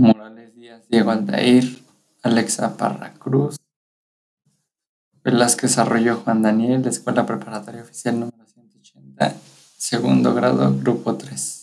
Morales Díaz, Diego Aldair, Alexa Parra Cruz, Velázquez Arroyo Juan Daniel, Escuela Preparatoria Oficial número 180, segundo grado, grupo 3.